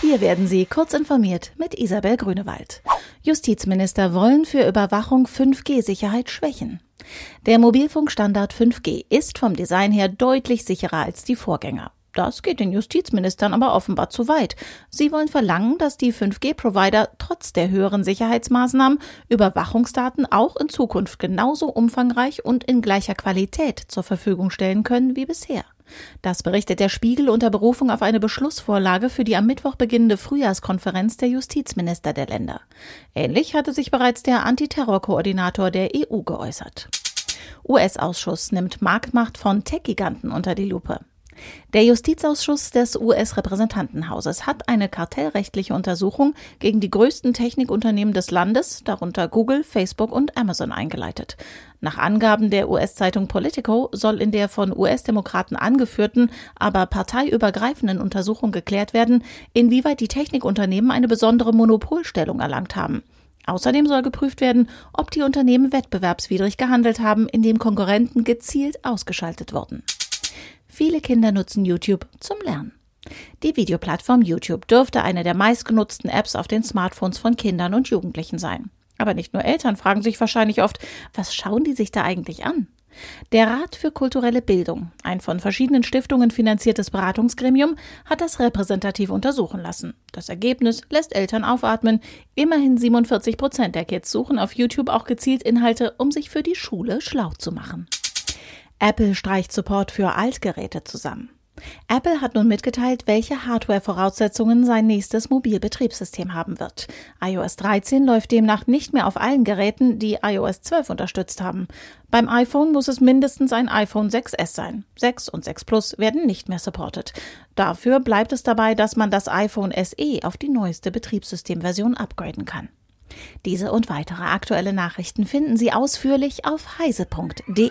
Hier werden Sie kurz informiert mit Isabel Grünewald. Justizminister wollen für Überwachung 5G-Sicherheit schwächen. Der Mobilfunkstandard 5G ist vom Design her deutlich sicherer als die Vorgänger. Das geht den Justizministern aber offenbar zu weit. Sie wollen verlangen, dass die 5G-Provider trotz der höheren Sicherheitsmaßnahmen Überwachungsdaten auch in Zukunft genauso umfangreich und in gleicher Qualität zur Verfügung stellen können wie bisher. Das berichtet der Spiegel unter Berufung auf eine Beschlussvorlage für die am Mittwoch beginnende Frühjahrskonferenz der Justizminister der Länder. Ähnlich hatte sich bereits der Antiterrorkoordinator der EU geäußert. US-Ausschuss nimmt Marktmacht von Tech-Giganten unter die Lupe. Der Justizausschuss des US-Repräsentantenhauses hat eine kartellrechtliche Untersuchung gegen die größten Technikunternehmen des Landes, darunter Google, Facebook und Amazon, eingeleitet. Nach Angaben der US-Zeitung Politico soll in der von US-Demokraten angeführten, aber parteiübergreifenden Untersuchung geklärt werden, inwieweit die Technikunternehmen eine besondere Monopolstellung erlangt haben. Außerdem soll geprüft werden, ob die Unternehmen wettbewerbswidrig gehandelt haben, indem Konkurrenten gezielt ausgeschaltet wurden. Viele Kinder nutzen YouTube zum Lernen. Die Videoplattform YouTube dürfte eine der meistgenutzten Apps auf den Smartphones von Kindern und Jugendlichen sein. Aber nicht nur Eltern fragen sich wahrscheinlich oft, was schauen die sich da eigentlich an? Der Rat für kulturelle Bildung, ein von verschiedenen Stiftungen finanziertes Beratungsgremium, hat das repräsentativ untersuchen lassen. Das Ergebnis lässt Eltern aufatmen. Immerhin 47 Prozent der Kids suchen auf YouTube auch gezielt Inhalte, um sich für die Schule schlau zu machen. Apple streicht Support für Altgeräte zusammen. Apple hat nun mitgeteilt, welche Hardware-Voraussetzungen sein nächstes Mobilbetriebssystem haben wird. iOS 13 läuft demnach nicht mehr auf allen Geräten, die iOS 12 unterstützt haben. Beim iPhone muss es mindestens ein iPhone 6S sein. 6 und 6 Plus werden nicht mehr supported. Dafür bleibt es dabei, dass man das iPhone SE auf die neueste Betriebssystemversion upgraden kann. Diese und weitere aktuelle Nachrichten finden Sie ausführlich auf heise.de.